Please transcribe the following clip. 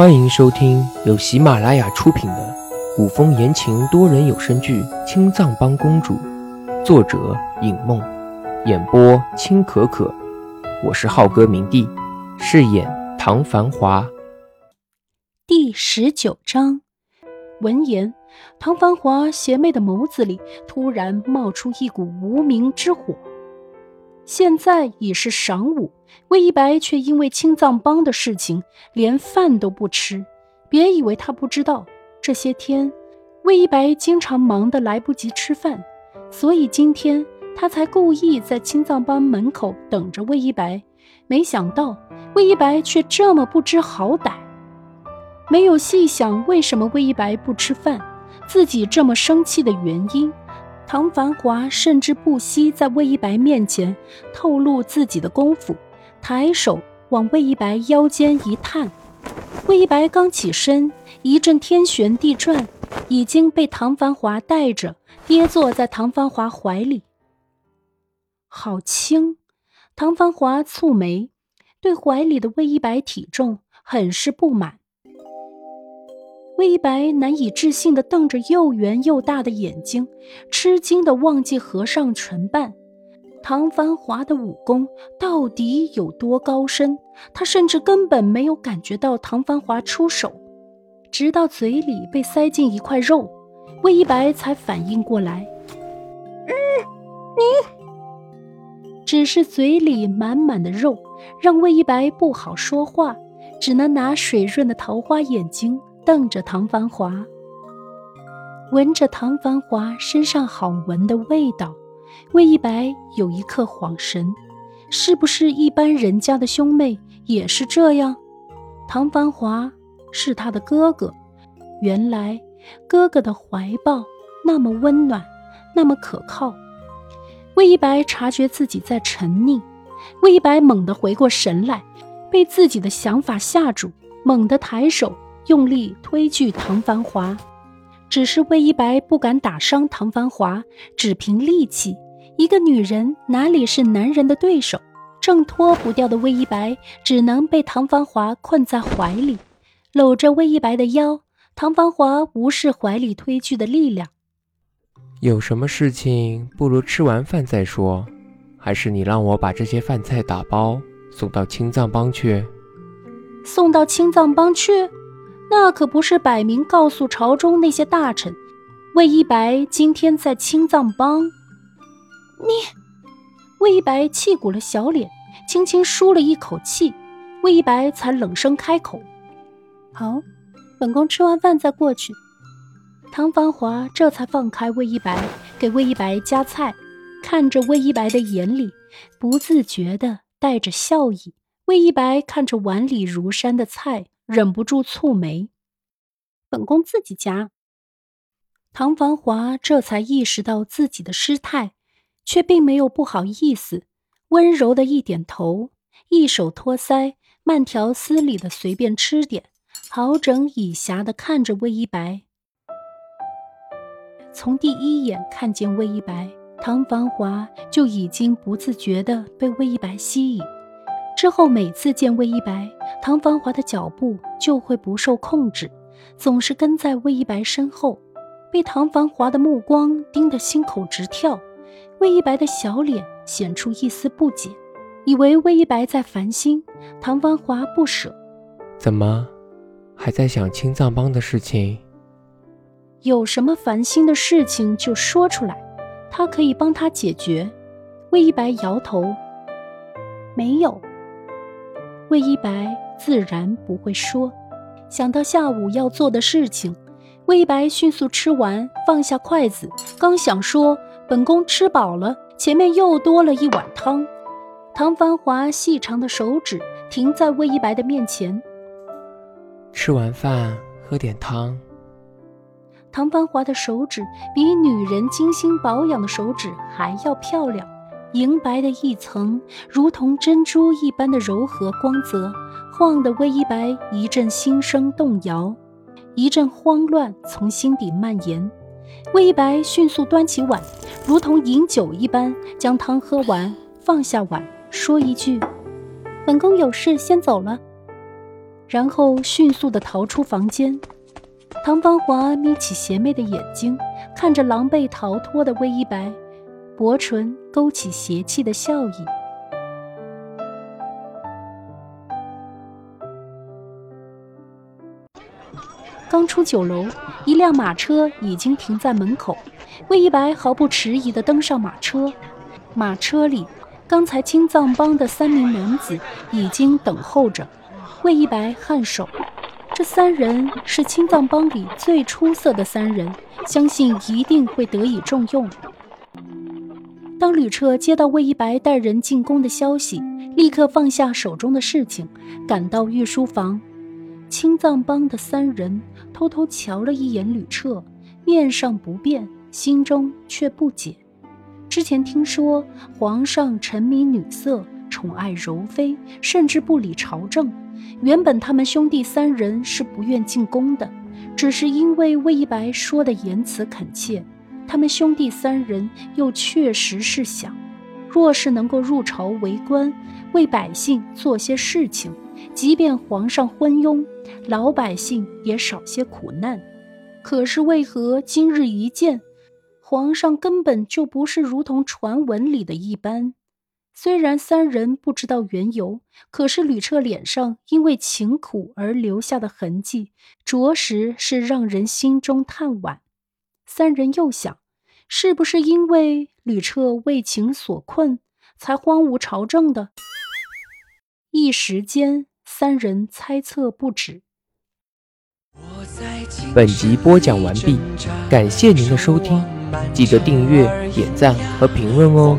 欢迎收听由喜马拉雅出品的古风言情多人有声剧《青藏帮公主》，作者尹梦，演播青可可。我是浩哥明帝，饰演唐繁华。第十九章，闻言，唐繁华邪魅的眸子里突然冒出一股无名之火。现在已是晌午，魏一白却因为青藏帮的事情连饭都不吃。别以为他不知道，这些天魏一白经常忙得来不及吃饭，所以今天他才故意在青藏帮门口等着魏一白。没想到魏一白却这么不知好歹，没有细想为什么魏一白不吃饭，自己这么生气的原因。唐繁华甚至不惜在魏一白面前透露自己的功夫，抬手往魏一白腰间一探，魏一白刚起身，一阵天旋地转，已经被唐繁华带着跌坐在唐繁华怀里。好轻！唐繁华蹙眉，对怀里的魏一白体重很是不满。魏一白难以置信地瞪着又圆又大的眼睛，吃惊地忘记合上唇瓣。唐繁华的武功到底有多高深？他甚至根本没有感觉到唐繁华出手，直到嘴里被塞进一块肉，魏一白才反应过来。嗯，你只是嘴里满满的肉，让魏一白不好说话，只能拿水润的桃花眼睛。瞪着唐繁华，闻着唐繁华身上好闻的味道，魏一白有一刻恍神：是不是一般人家的兄妹也是这样？唐繁华是他的哥哥，原来哥哥的怀抱那么温暖，那么可靠。魏一白察觉自己在沉溺，魏一白猛地回过神来，被自己的想法吓住，猛地抬手。用力推拒唐繁华，只是魏一白不敢打伤唐繁华，只凭力气，一个女人哪里是男人的对手？挣脱不掉的魏一白只能被唐繁华困在怀里，搂着魏一白的腰。唐繁华无视怀里推拒的力量，有什么事情不如吃完饭再说，还是你让我把这些饭菜打包送到青藏帮去？送到青藏帮去？那可不是摆明告诉朝中那些大臣，魏一白今天在青藏帮。你，魏一白气鼓了小脸，轻轻舒了一口气，魏一白才冷声开口：“好，本宫吃完饭再过去。”唐繁华这才放开魏一白，给魏一白夹菜，看着魏一白的眼里不自觉的带着笑意。魏一白看着碗里如山的菜。忍不住蹙眉，本宫自己夹。唐繁华这才意识到自己的失态，却并没有不好意思，温柔的一点头，一手托腮，慢条斯理的随便吃点，好整以暇的看着魏一白。从第一眼看见魏一白，唐繁华就已经不自觉的被魏一白吸引。之后每次见魏一白，唐繁华的脚步就会不受控制，总是跟在魏一白身后，被唐繁华的目光盯得心口直跳。魏一白的小脸显出一丝不解，以为魏一白在烦心，唐繁华不舍。怎么，还在想青藏帮的事情？有什么烦心的事情就说出来，他可以帮他解决。魏一白摇头，没有。魏一白自然不会说。想到下午要做的事情，魏一白迅速吃完，放下筷子，刚想说“本宫吃饱了”，前面又多了一碗汤。唐繁华细长的手指停在魏一白的面前，吃完饭喝点汤。唐繁华的手指比女人精心保养的手指还要漂亮。银白的一层，如同珍珠一般的柔和光泽，晃得魏一白一阵心生动摇，一阵慌乱从心底蔓延。魏一白迅速端起碗，如同饮酒一般将汤喝完，放下碗，说一句：“本宫有事先走了。”然后迅速地逃出房间。唐芳华眯起邪魅的眼睛，看着狼狈逃脱的魏一白，薄唇勾起邪气的笑意。刚出酒楼，一辆马车已经停在门口。魏一白毫不迟疑地登上马车，马车里，刚才青藏帮的三名男子已经等候着。魏一白颔首，这三人是青藏帮里最出色的三人，相信一定会得以重用。当吕彻接到魏一白带人进宫的消息，立刻放下手中的事情，赶到御书房。青藏帮的三人偷偷瞧了一眼吕彻，面上不变，心中却不解。之前听说皇上沉迷女色，宠爱柔妃，甚至不理朝政。原本他们兄弟三人是不愿进宫的，只是因为魏一白说的言辞恳切，他们兄弟三人又确实是想，若是能够入朝为官，为百姓做些事情。即便皇上昏庸，老百姓也少些苦难。可是为何今日一见，皇上根本就不是如同传闻里的一般？虽然三人不知道缘由，可是吕彻脸上因为情苦而留下的痕迹，着实是让人心中叹惋。三人又想，是不是因为吕彻为情所困，才荒芜朝政的？一时间。三人猜测不止。本集播讲完毕，感谢您的收听，记得订阅、点赞和评论哦。